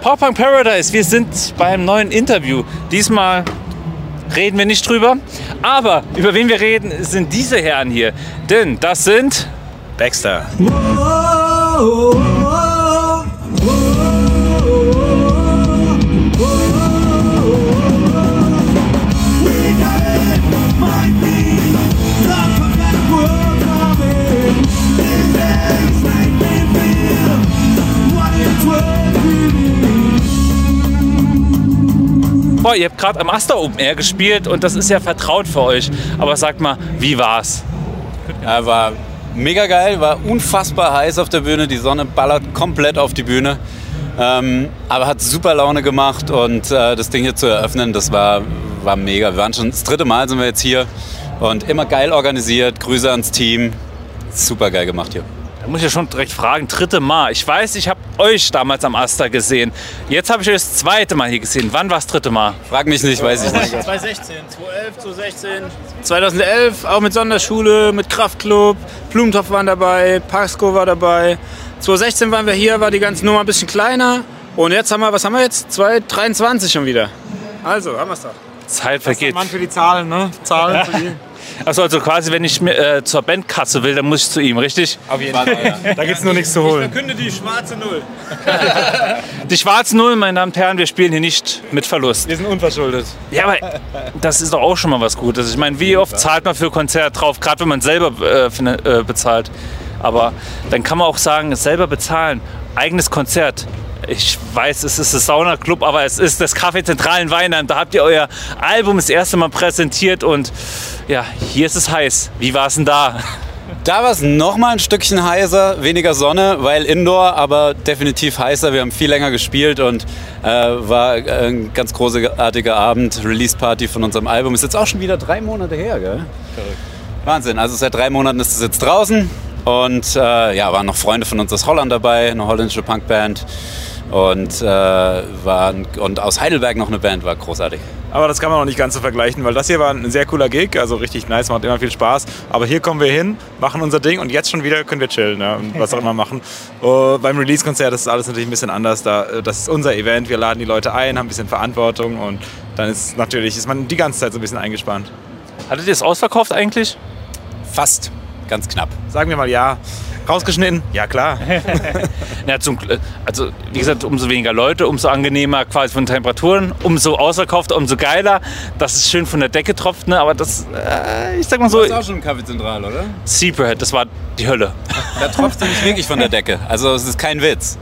Pop Punk Paradise, wir sind beim neuen Interview. Diesmal reden wir nicht drüber, aber über wen wir reden, sind diese Herren hier. Denn das sind Baxter. Boah, ihr habt gerade am Aster Open Air gespielt und das ist ja vertraut für euch. Aber sagt mal, wie war's? Ja, war mega geil, war unfassbar heiß auf der Bühne. Die Sonne ballert komplett auf die Bühne. Ähm, aber hat super Laune gemacht und äh, das Ding hier zu eröffnen, das war, war mega. Wir waren schon das dritte Mal sind wir jetzt hier und immer geil organisiert. Grüße ans Team. Super geil gemacht hier. Da muss ich ja schon direkt fragen, dritte Mal. Ich weiß, ich habe euch damals am Aster gesehen. Jetzt habe ich euch das zweite Mal hier gesehen. Wann war das dritte Mal? Frag mich nicht, weiß ich nicht. 2016, 2011, 2016. 2011 auch mit Sonderschule, mit Kraftclub, Blumentopf waren dabei, Pasco war dabei. 2016 waren wir hier, war die ganze Nummer ein bisschen kleiner. Und jetzt haben wir, was haben wir jetzt? 2023 schon wieder. Also, haben wir es doch. Zeit vergeht. Mann für die Zahlen, ne? Zahlen zu ihm. Achso, also quasi, wenn ich mir, äh, zur Bandkasse will, dann muss ich zu ihm, richtig? Auf jeden Fall. Da gibt's nur nichts zu holen. Verkünde die schwarze Null. Die schwarzen Null, meine Damen und Herren, wir spielen hier nicht mit Verlust. Wir sind unverschuldet. Ja, aber das ist doch auch schon mal was Gutes. Ich meine, wie oft zahlt man für Konzert drauf, gerade wenn man selber äh, fin- äh, bezahlt. Aber dann kann man auch sagen, selber bezahlen, eigenes Konzert. Ich weiß, es ist das Sauna-Club, aber es ist das Café Zentral in Weinheim. Da habt ihr euer Album das erste Mal präsentiert und ja, hier ist es heiß. Wie war es denn da? Da war es noch mal ein Stückchen heißer, weniger Sonne, weil Indoor, aber definitiv heißer. Wir haben viel länger gespielt und äh, war ein ganz großartiger Abend. Release Party von unserem Album ist jetzt auch schon wieder drei Monate her, gell? Wahnsinn. Also seit drei Monaten ist es jetzt draußen und äh, ja, waren noch Freunde von uns aus Holland dabei, eine holländische Punkband und äh, waren und aus Heidelberg noch eine Band, war großartig. Aber das kann man noch nicht ganz so vergleichen, weil das hier war ein sehr cooler Gig, also richtig nice, macht immer viel Spaß. Aber hier kommen wir hin, machen unser Ding und jetzt schon wieder können wir chillen ja, und was auch immer machen. Uh, beim Release-Konzert ist alles natürlich ein bisschen anders. Da, äh, das ist unser Event, wir laden die Leute ein, haben ein bisschen Verantwortung und dann ist natürlich ist man die ganze Zeit so ein bisschen eingespannt. Hattet ihr es ausverkauft eigentlich? Fast, ganz knapp. Sagen wir mal ja. Rausgeschnitten? Ja, klar. Ja, zum, Gl- also wie gesagt, umso weniger Leute, umso angenehmer quasi von Temperaturen, umso ausverkaufter, umso geiler. Das ist schön von der Decke tropft, ne? aber das, äh, ich sag mal so, auch schon im Café Zentral, oder? Zebrahead, das war die Hölle. Da tropft nämlich wirklich von der Decke. Also es ist kein Witz.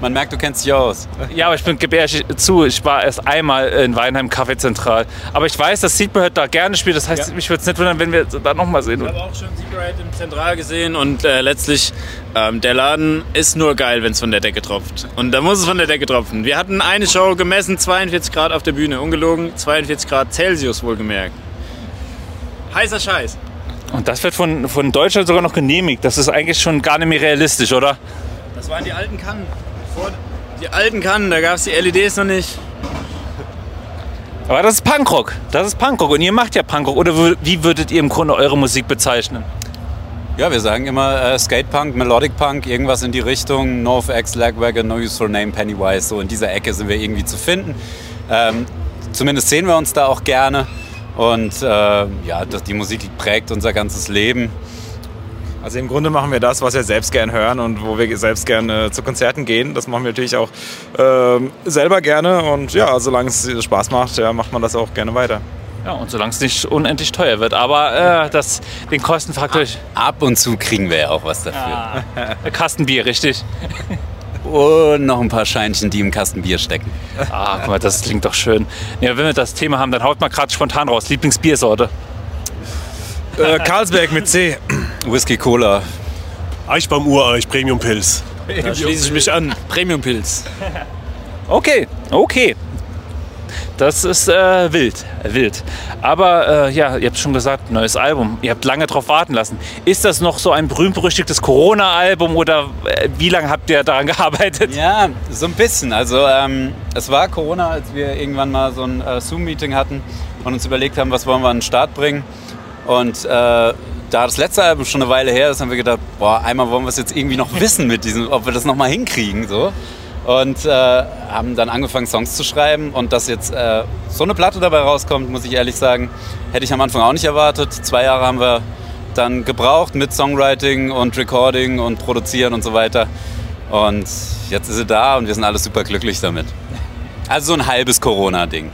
Man merkt, du kennst dich aus. Ja, aber ich bin ehrlich zu, ich war erst einmal in Weinheim Café Zentral. Aber ich weiß, dass Zebrahead da gerne spielt, das heißt, mich würde es nicht wundern, wenn wir da nochmal sehen. Ich habe auch schon Secret im Zentral gesehen und äh, letztlich, ähm, der Laden ist nur geil, wenn es von der Decke tropft. Und da muss es von der Decke tropfen. Wir hatten eine Show gemessen, 42 Grad auf der Bühne, ungelogen, 42 Grad Celsius wohlgemerkt. Heißer Scheiß. Und das wird von, von Deutschland sogar noch genehmigt. Das ist eigentlich schon gar nicht mehr realistisch, oder? Das waren die alten Kannen. Vor, die alten Kannen, da gab es die LEDs noch nicht. Aber das ist Punkrock. Das ist Punkrock. Und ihr macht ja Punkrock. Oder wie würdet ihr im Grunde eure Musik bezeichnen? Ja, wir sagen immer äh, Skatepunk, Melodic Punk, irgendwas in die Richtung. NoFX, Lagwagon, No Use for Name, Pennywise. So in dieser Ecke sind wir irgendwie zu finden. Ähm, zumindest sehen wir uns da auch gerne. Und äh, ja, das, die Musik prägt unser ganzes Leben. Also im Grunde machen wir das, was wir selbst gern hören und wo wir selbst gerne zu Konzerten gehen. Das machen wir natürlich auch ähm, selber gerne und ja, solange es Spaß macht, ja, macht man das auch gerne weiter. Ja, und solange es nicht unendlich teuer wird. Aber äh, das, den Kostenfaktor. Ab und zu kriegen wir ja auch was dafür. Kastenbier, richtig. Und noch ein paar Scheinchen, die im Kasten Bier stecken. Ah, guck mal, das klingt doch schön. Ja, wenn wir das Thema haben, dann haut mal gerade spontan raus. Lieblingsbiersorte. Äh, Karlsberg mit C. Whisky Cola. Eichbaum Ureich, Premium Pilz. Da schließe ich mich an. Premium Pilz. Okay, okay. Das ist äh, wild, wild. Aber äh, ja, ihr habt schon gesagt, neues Album. Ihr habt lange drauf warten lassen. Ist das noch so ein berühmt-berüchtigtes Corona-Album oder äh, wie lange habt ihr daran gearbeitet? Ja, so ein bisschen. Also ähm, es war Corona, als wir irgendwann mal so ein äh, Zoom-Meeting hatten und uns überlegt haben, was wollen wir an den Start bringen. Und äh, da das letzte Album schon eine Weile her ist, haben wir gedacht, boah, einmal wollen wir es jetzt irgendwie noch wissen mit diesem, ob wir das noch mal hinkriegen. So. und äh, haben dann angefangen, Songs zu schreiben. Und dass jetzt äh, so eine Platte dabei rauskommt, muss ich ehrlich sagen, hätte ich am Anfang auch nicht erwartet. Zwei Jahre haben wir dann gebraucht mit Songwriting und Recording und Produzieren und so weiter. Und jetzt ist sie da und wir sind alle super glücklich damit. Also so ein halbes Corona-Ding.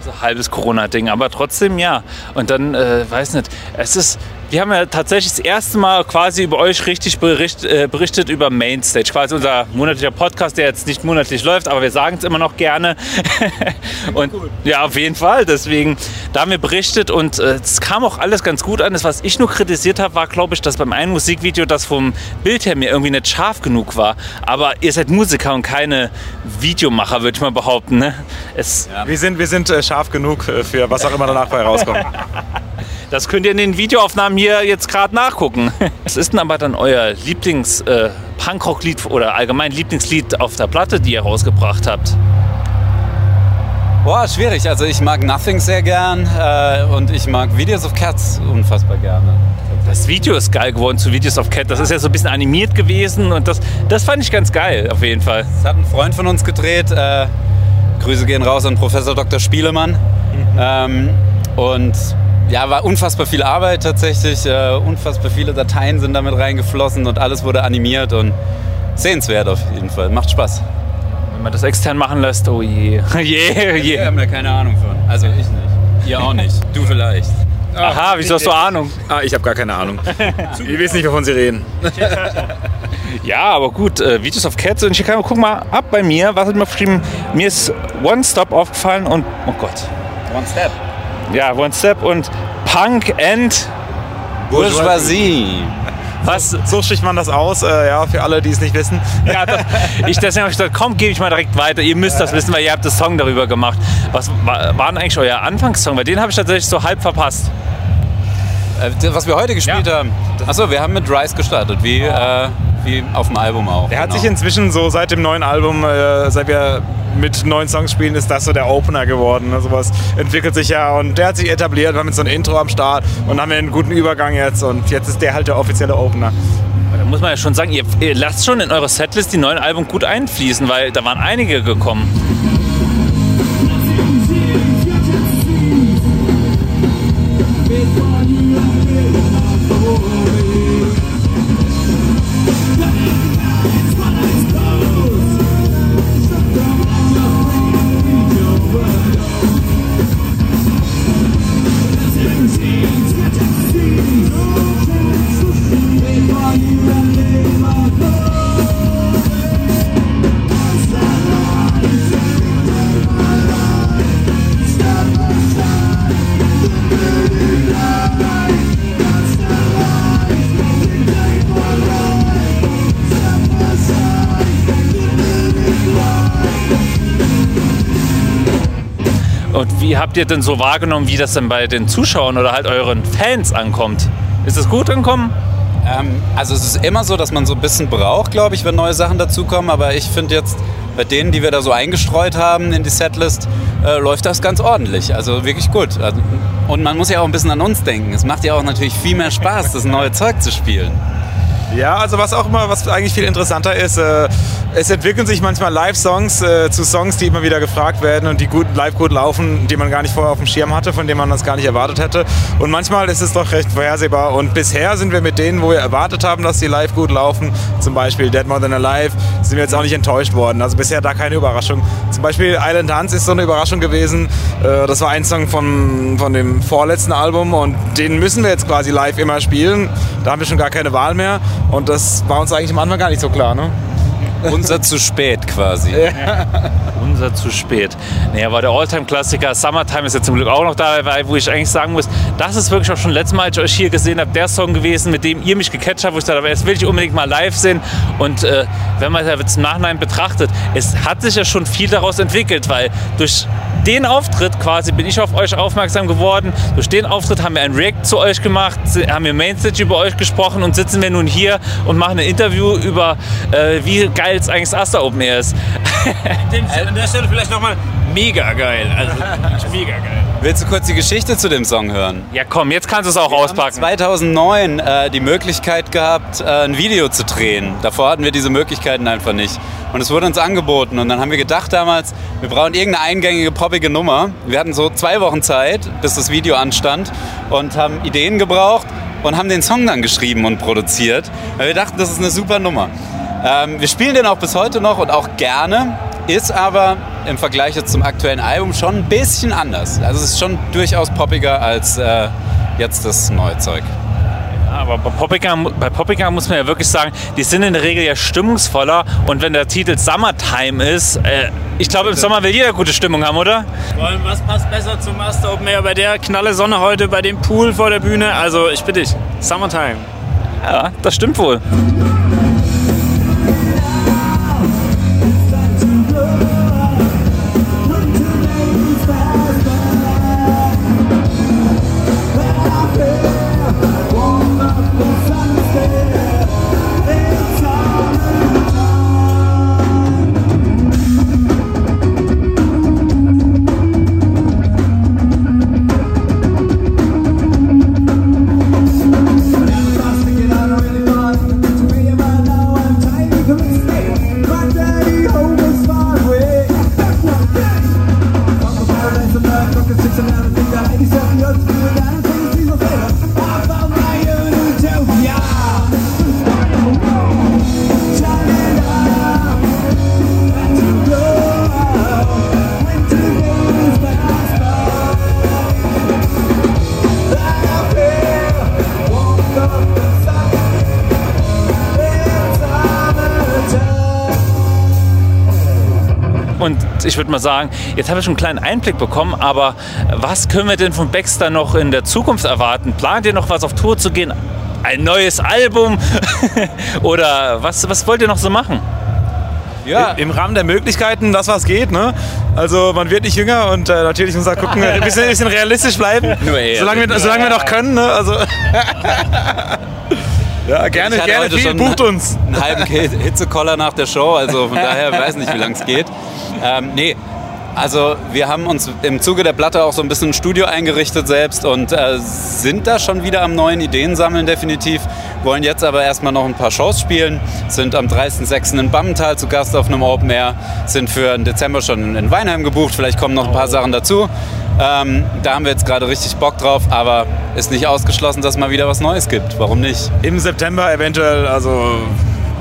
So ein halbes Corona-Ding, aber trotzdem ja. Und dann, äh, weiß nicht, es ist, wir haben ja tatsächlich das erste Mal quasi über euch richtig bericht, äh, berichtet über Mainstage. Quasi unser monatlicher Podcast, der jetzt nicht monatlich läuft, aber wir sagen es immer noch gerne. und ja, auf jeden Fall. Deswegen, da haben wir berichtet und äh, es kam auch alles ganz gut an. Das, was ich nur kritisiert habe, war, glaube ich, dass beim einen Musikvideo das vom Bild her mir irgendwie nicht scharf genug war. Aber ihr seid Musiker und keine Videomacher, würde ich mal behaupten. Ne? Es, Wir sind, wir sind äh, scharf genug äh, für was auch immer danach bei rauskommt. Das könnt ihr in den Videoaufnahmen hier jetzt gerade nachgucken. Was ist denn aber dann euer Lieblings-Punkrock-Lied oder allgemein Lieblingslied auf der Platte, die ihr rausgebracht habt? Boah, schwierig. Also ich mag Nothing sehr gern äh, und ich mag Videos of Cats unfassbar gerne. Das Video ist geil geworden zu Videos of Cat. Das ist ja so ein bisschen animiert gewesen und das, das fand ich ganz geil, auf jeden Fall. Das hat ein Freund von uns gedreht. Äh, Grüße gehen raus an Professor Dr. Spielemann. Ähm, und ja, war unfassbar viel Arbeit tatsächlich. Äh, unfassbar viele Dateien sind damit reingeflossen und alles wurde animiert und sehenswert auf jeden Fall. Macht Spaß. Wenn man das extern machen lässt, oh je. je, Wir je. haben da keine Ahnung von. Also ich nicht. Ihr auch nicht. Du vielleicht. Aha, wieso hast du Ahnung? Ah, ich habe gar keine Ahnung. Ich weiß nicht, wovon Sie reden. Ja, aber gut, äh, Videos of Cats und ich kann guck mal ab bei mir, was hat mir geschrieben? Mir ist One Stop aufgefallen und oh Gott. One Step. Ja, One Step und Punk and Bourgeoisie. was? So spricht man das aus, äh, ja, für alle, die es nicht wissen. Ja, das, ich deswegen habe ich gesagt, komm, gebe ich mal direkt weiter. Ihr müsst das wissen, weil ihr habt das Song darüber gemacht. Was war, war denn eigentlich euer Anfangssong? Weil den habe ich tatsächlich so halb verpasst. Äh, was wir heute gespielt Ja. haben. Achso, wir haben mit Rise gestartet, wie, äh, wie auf dem Album auch. Der hat genau. sich inzwischen so seit dem neuen Album, äh, seit wir mit neuen Songs spielen, ist das so der Opener geworden. Ne? Sowas entwickelt sich ja und der hat sich etabliert. Wir haben jetzt so ein Intro am Start und haben wir einen guten Übergang jetzt und jetzt ist der halt der offizielle Opener. Da muss man ja schon sagen, ihr, ihr lasst schon in eure Setlist die neuen Alben gut einfließen, weil da waren einige gekommen. Und wie habt ihr denn so wahrgenommen, wie das denn bei den Zuschauern oder halt euren Fans ankommt? Ist es gut ankommen? Ähm, also es ist immer so, dass man so ein bisschen braucht, glaube ich, wenn neue Sachen dazukommen. Aber ich finde jetzt, bei denen, die wir da so eingestreut haben in die Setlist, äh, läuft das ganz ordentlich. Also wirklich gut. Also, und man muss ja auch ein bisschen an uns denken. Es macht ja auch natürlich viel mehr Spaß, das neue Zeug zu spielen. Ja, also was auch immer, was eigentlich viel interessanter ist, äh, es entwickeln sich manchmal Live-Songs äh, zu Songs, die immer wieder gefragt werden und die gut, live gut laufen, die man gar nicht vorher auf dem Schirm hatte, von denen man das gar nicht erwartet hätte. Und manchmal ist es doch recht vorhersehbar. Und bisher sind wir mit denen, wo wir erwartet haben, dass die live gut laufen, zum Beispiel Dead More Than Alive, sind wir jetzt auch nicht enttäuscht worden. Also bisher da keine Überraschung. Zum Beispiel Island Hans ist so eine Überraschung gewesen. Äh, das war ein Song von, von dem vorletzten Album und den müssen wir jetzt quasi live immer spielen. Da haben wir schon gar keine Wahl mehr. Und das war uns eigentlich am Anfang gar nicht so klar. Ne? Unser zu spät quasi. Unser zu spät. Nee, aber der Alltime-Klassiker Summertime ist ja zum Glück auch noch dabei, wo ich eigentlich sagen muss, das ist wirklich auch schon letztes Mal, als ich euch hier gesehen habe, der Song gewesen, mit dem ihr mich gecatcht habt, wo ich dachte, aber jetzt will ich unbedingt mal live sehen. Und äh, wenn man das jetzt im Nachhinein betrachtet, es hat sich ja schon viel daraus entwickelt, weil durch den Auftritt quasi bin ich auf euch aufmerksam geworden. Durch den Auftritt haben wir ein React zu euch gemacht, haben wir Mainstage über euch gesprochen und sitzen wir nun hier und machen ein Interview über, äh, wie geil es eigentlich das Asta Open Air ist. An der Stelle vielleicht nochmal mega geil. Also mega geil. Willst du kurz die Geschichte zu dem Song hören? Ja komm, jetzt kannst du es auch Wir haben auspacken. 2009 äh, die Möglichkeit gehabt, äh, ein Video zu drehen. Davor hatten wir diese Möglichkeiten einfach nicht. Und es wurde uns angeboten. Und dann haben wir gedacht damals, wir brauchen irgendeine eingängige, poppige Nummer. Wir hatten so zwei Wochen Zeit, bis das Video anstand. Und haben Ideen gebraucht und haben den Song dann geschrieben und produziert. Weil wir dachten, das ist eine super Nummer. Ähm, wir spielen den auch bis heute noch und auch gerne. Ist aber im Vergleich jetzt zum aktuellen Album schon ein bisschen anders. Also es ist schon durchaus poppiger als äh, jetzt das neue Zeug. Aber bei Poppica, bei Poppica muss man ja wirklich sagen, die sind in der Regel ja stimmungsvoller. Und wenn der Titel Summertime ist, äh, ich glaube, im Sommer will jeder gute Stimmung haben, oder? Was passt besser zum Master Open Air bei der knalle Sonne heute, bei dem Pool vor der Bühne? Also ich bitte dich, Summertime. Ja, das stimmt wohl. Und ich würde mal sagen, jetzt habe ich schon einen kleinen Einblick bekommen, aber was können wir denn von Baxter noch in der Zukunft erwarten? Plant ihr noch was auf Tour zu gehen? Ein neues Album? Oder was, was wollt ihr noch so machen? Ja, Im Rahmen der Möglichkeiten, das was geht. Ne? Also man wird nicht jünger und äh, natürlich muss man gucken, ein bisschen, ein bisschen realistisch bleiben. Solange, wir, solange wir noch können. Ne? Also ja, gerne, Ich hatte gerne heute schon bucht uns. einen halben Hitzekoller nach der Show, also von daher weiß nicht, wie lange es geht. Ähm, nee, also wir haben uns im Zuge der Platte auch so ein bisschen ein Studio eingerichtet selbst und äh, sind da schon wieder am neuen Ideen sammeln definitiv. Wollen jetzt aber erstmal noch ein paar Shows spielen, sind am 30.06. in Bammental zu Gast auf einem Open Air, sind für den Dezember schon in Weinheim gebucht, vielleicht kommen noch ein paar Sachen dazu. Ähm, da haben wir jetzt gerade richtig Bock drauf, aber ist nicht ausgeschlossen, dass mal wieder was Neues gibt. Warum nicht? Im September eventuell, also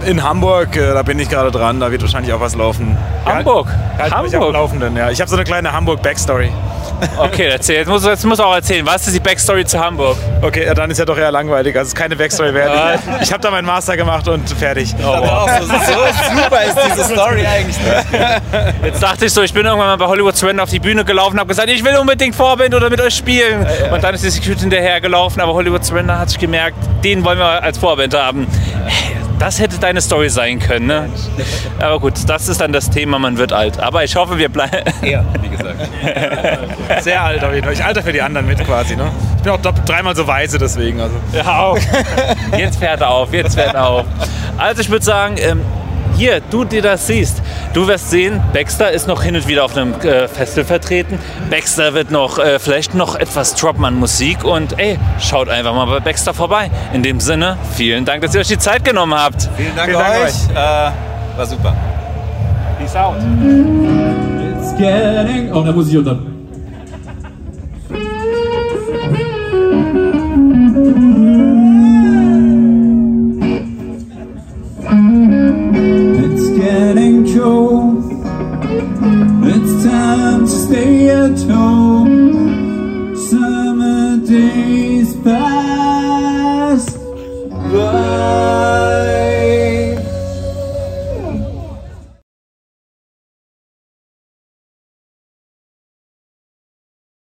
in Hamburg, äh, da bin ich gerade dran, da wird wahrscheinlich auch was laufen. Hamburg? Halt Hamburg? Laufenden, ja. Ich habe so eine kleine Hamburg-Backstory. Okay, erzähl. Jetzt musst du jetzt musst du auch erzählen. Was ist die Backstory zu Hamburg? Okay, ja, dann ist ja doch eher langweilig. Also es ist keine Backstory wert. Ich habe da meinen Master gemacht und fertig. so, super ist diese Story eigentlich nicht. Jetzt dachte ich so, ich bin irgendwann mal bei Hollywood Surrender auf die Bühne gelaufen, habe gesagt, ich will unbedingt Vorband oder mit euch spielen. Und dann ist die Security hinterher gelaufen, aber Hollywood Surrender hat sich gemerkt, den wollen wir als Vorband haben. Das hätte deine Story sein können, ne? Aber gut, das ist dann das Thema, man wird alt. Aber ich hoffe, wir bleiben. Ja, wie gesagt. Sehr alt auf jeden Fall. Ich alter für die anderen mit quasi. Ne? Ich bin auch doppelt, dreimal so weise deswegen. Also. Ja, auf. Jetzt fährt er auf, jetzt fährt er auf. Also ich würde sagen, ähm, hier, du, die das siehst, du wirst sehen, Baxter ist noch hin und wieder auf einem äh, Festival vertreten. Baxter wird noch äh, vielleicht noch etwas droppen an Musik und ey, schaut einfach mal bei Baxter vorbei. In dem Sinne, vielen Dank, dass ihr euch die Zeit genommen habt. Vielen Dank, Vielen Dank euch. Äh, war super. Peace out. It's getting. Oh, da muss ich unter.